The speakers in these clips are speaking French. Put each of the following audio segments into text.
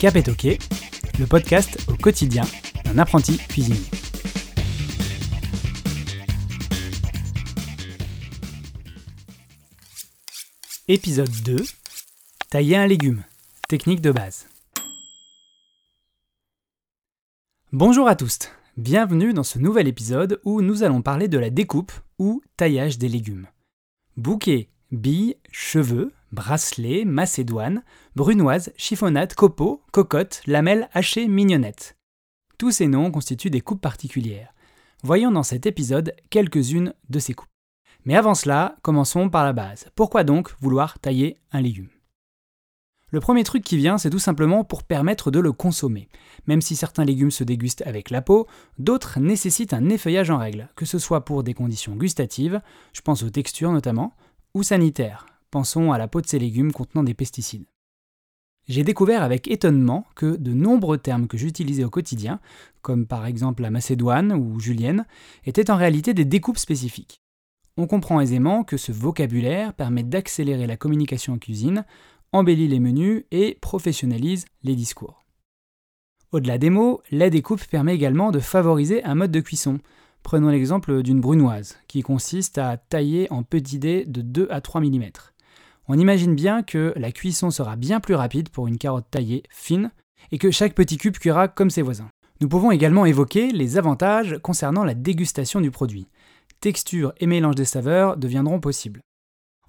Cap est OK, le podcast au quotidien d'un apprenti cuisinier. Épisode 2 Tailler un légume, technique de base. Bonjour à tous, bienvenue dans ce nouvel épisode où nous allons parler de la découpe ou taillage des légumes. Bouquet, billes, cheveux, bracelets, macédoine, brunoise, chiffonnade, copeaux, cocotte, lamelles, hachées, mignonnettes. Tous ces noms constituent des coupes particulières. Voyons dans cet épisode quelques-unes de ces coupes. Mais avant cela, commençons par la base. Pourquoi donc vouloir tailler un légume? Le premier truc qui vient, c'est tout simplement pour permettre de le consommer. Même si certains légumes se dégustent avec la peau, d'autres nécessitent un effeuillage en règle, que ce soit pour des conditions gustatives, je pense aux textures notamment, ou sanitaires, pensons à la peau de ces légumes contenant des pesticides. J'ai découvert avec étonnement que de nombreux termes que j'utilisais au quotidien, comme par exemple la macédoine ou julienne, étaient en réalité des découpes spécifiques. On comprend aisément que ce vocabulaire permet d'accélérer la communication en cuisine, embellit les menus et professionnalise les discours. Au-delà des mots, la découpe permet également de favoriser un mode de cuisson. Prenons l'exemple d'une brunoise, qui consiste à tailler en petits dés de 2 à 3 mm. On imagine bien que la cuisson sera bien plus rapide pour une carotte taillée fine, et que chaque petit cube cuira comme ses voisins. Nous pouvons également évoquer les avantages concernant la dégustation du produit texture et mélange des saveurs deviendront possibles.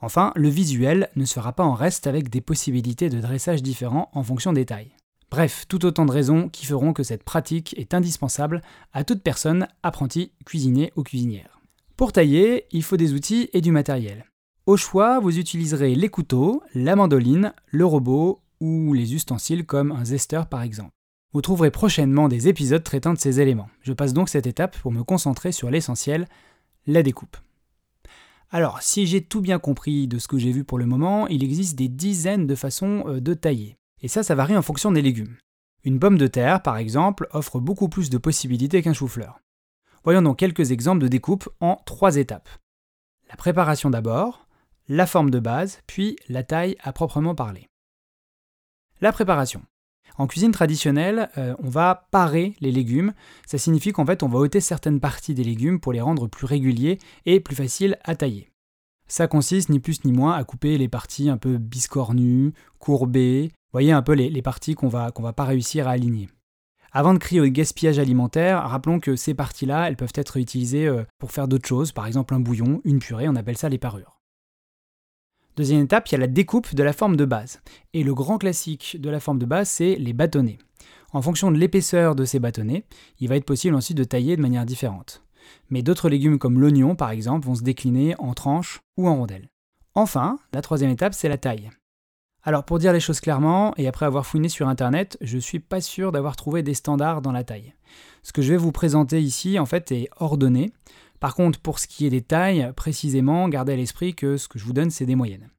Enfin, le visuel ne sera pas en reste avec des possibilités de dressage différents en fonction des tailles. Bref, tout autant de raisons qui feront que cette pratique est indispensable à toute personne, apprentie, cuisinier ou cuisinière. Pour tailler, il faut des outils et du matériel. Au choix, vous utiliserez les couteaux, la mandoline, le robot ou les ustensiles comme un zester par exemple. Vous trouverez prochainement des épisodes traitant de ces éléments. Je passe donc cette étape pour me concentrer sur l'essentiel, la découpe. Alors, si j'ai tout bien compris de ce que j'ai vu pour le moment, il existe des dizaines de façons euh, de tailler. Et ça, ça varie en fonction des légumes. Une pomme de terre, par exemple, offre beaucoup plus de possibilités qu'un chou-fleur. Voyons donc quelques exemples de découpe en trois étapes. La préparation d'abord, la forme de base, puis la taille à proprement parler. La préparation. En cuisine traditionnelle, euh, on va parer les légumes. Ça signifie qu'en fait, on va ôter certaines parties des légumes pour les rendre plus réguliers et plus faciles à tailler. Ça consiste ni plus ni moins à couper les parties un peu biscornues, courbées. Voyez un peu les, parties qu'on va, qu'on va pas réussir à aligner. Avant de crier au gaspillage alimentaire, rappelons que ces parties-là, elles peuvent être utilisées euh, pour faire d'autres choses, par exemple un bouillon, une purée, on appelle ça les parures. Deuxième étape, il y a la découpe de la forme de base. Et le grand classique de la forme de base, c'est les bâtonnets. En fonction de l'épaisseur de ces bâtonnets, il va être possible ensuite de tailler de manière différente. Mais d'autres légumes comme l'oignon, par exemple, vont se décliner en tranches ou en rondelles. Enfin, la troisième étape, c'est la taille. Alors pour dire les choses clairement, et après avoir fouiné sur internet, je suis pas sûr d'avoir trouvé des standards dans la taille. Ce que je vais vous présenter ici, en fait, est ordonné. Par contre, pour ce qui est des tailles, précisément, gardez à l'esprit que ce que je vous donne, c'est des moyennes.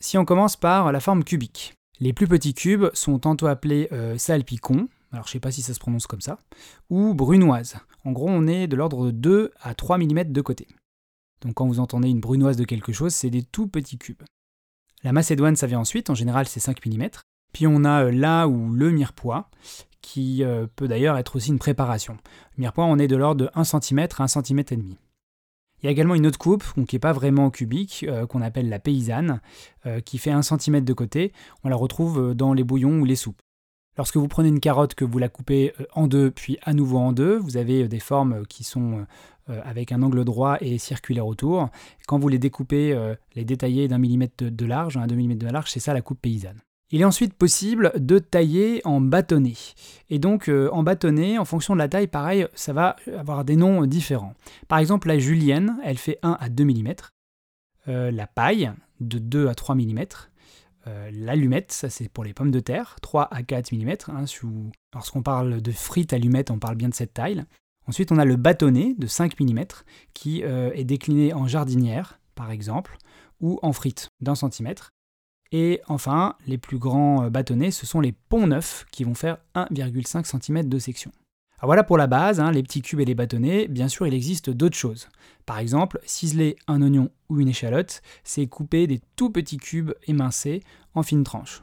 Si on commence par la forme cubique. Les plus petits cubes sont tantôt appelés euh, salpicons, alors je sais pas si ça se prononce comme ça, ou brunoises. En gros, on est de l'ordre de 2 à 3 mm de côté. Donc quand vous entendez une brunoise de quelque chose, c'est des tout petits cubes. La macédoine, ça vient ensuite, en général c'est 5 mm. Puis on a euh, là ou le mirepoix, qui euh, peut d'ailleurs être aussi une préparation. Le mirepoix, on est de l'ordre de 1 cm à 1 cm et demi. Il y a également une autre coupe, qui n'est pas vraiment cubique, euh, qu'on appelle la paysanne, euh, qui fait 1 cm de côté. On la retrouve dans les bouillons ou les soupes. Lorsque vous prenez une carotte, que vous la coupez en deux, puis à nouveau en deux, vous avez des formes qui sont avec un angle droit et circulaire autour. Quand vous les découpez, les détaillez d'un millimètre de large, un deux millimètres de large, c'est ça la coupe paysanne. Il est ensuite possible de tailler en bâtonnet. Et donc euh, en bâtonnet, en fonction de la taille, pareil, ça va avoir des noms différents. Par exemple, la julienne, elle fait 1 à 2 mm. Euh, la paille, de 2 à 3 mm. Euh, l'allumette, ça c'est pour les pommes de terre, 3 à 4 mm. Hein, lorsqu'on parle de frites allumettes, on parle bien de cette taille. Ensuite, on a le bâtonnet de 5 mm qui est décliné en jardinière, par exemple, ou en frites d'un centimètre. Et enfin, les plus grands euh, bâtonnets, ce sont les ponts neufs qui vont faire 1,5 cm de section. Voilà pour la base, hein, les petits cubes et les bâtonnets. Bien sûr, il existe d'autres choses. Par exemple, ciseler un oignon ou une échalote, c'est couper des tout petits cubes émincés en fines tranches.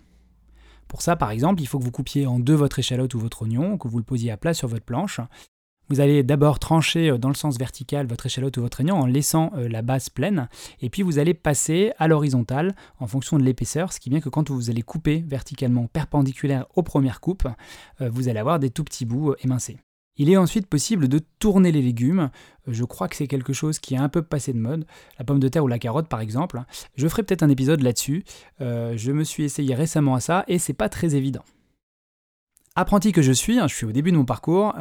Pour ça, par exemple, il faut que vous coupiez en deux votre échalote ou votre oignon, que vous le posiez à plat sur votre planche. Vous allez d'abord trancher euh, dans le sens vertical votre échalote ou votre oignon en laissant euh, la base pleine, et puis vous allez passer à l'horizontale en fonction de l'épaisseur, ce qui vient que quand vous allez couper verticalement perpendiculaire aux premières coupes, euh, vous allez avoir des tout petits bouts émincés. Il est ensuite possible de tourner les légumes. Je crois que c'est quelque chose qui est un peu passé de mode. La pomme de terre ou la carotte, par exemple. Je ferai peut-être un épisode là-dessus. Je me suis essayé récemment à ça et c'est pas très évident. Apprenti que je suis, hein, je suis au début de mon parcours.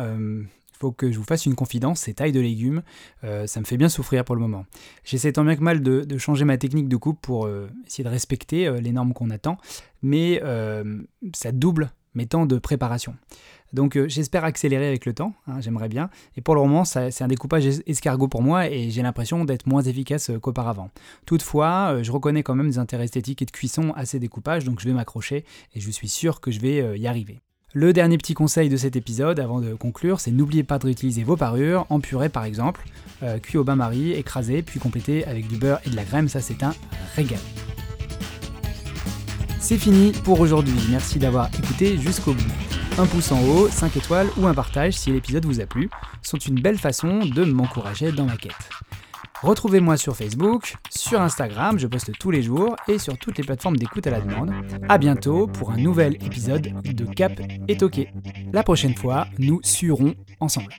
Faut que je vous fasse une confidence, ces tailles de légumes, euh, ça me fait bien souffrir pour le moment. J'essaie tant bien que mal de, changer ma technique de coupe pour essayer de respecter les normes qu'on attend, mais ça double mes temps de préparation. Donc euh, j'espère accélérer avec le temps, hein, j'aimerais bien. Et pour le moment, c'est un découpage escargot pour moi et j'ai l'impression d'être moins efficace euh, qu'auparavant. Toutefois, euh, je reconnais quand même des intérêts esthétiques et de cuisson à ces découpages, donc je vais m'accrocher et je suis sûr que je vais y arriver. Le dernier petit conseil de cet épisode avant de conclure, c'est n'oubliez pas de réutiliser vos parures en purée par exemple, cuit au bain-marie, écrasé, puis complété avec du beurre et de la crème, ça c'est un régal. C'est fini pour aujourd'hui, merci d'avoir écouté jusqu'au bout. Un pouce en haut, 5 étoiles ou un partage si l'épisode vous a plu sont une belle façon de m'encourager dans ma quête. Retrouvez-moi sur Facebook, sur Instagram, je poste tous les jours et sur toutes les plateformes d'écoute à la demande. A bientôt pour un nouvel épisode de Cap et Toqué. La prochaine fois, nous suerons ensemble.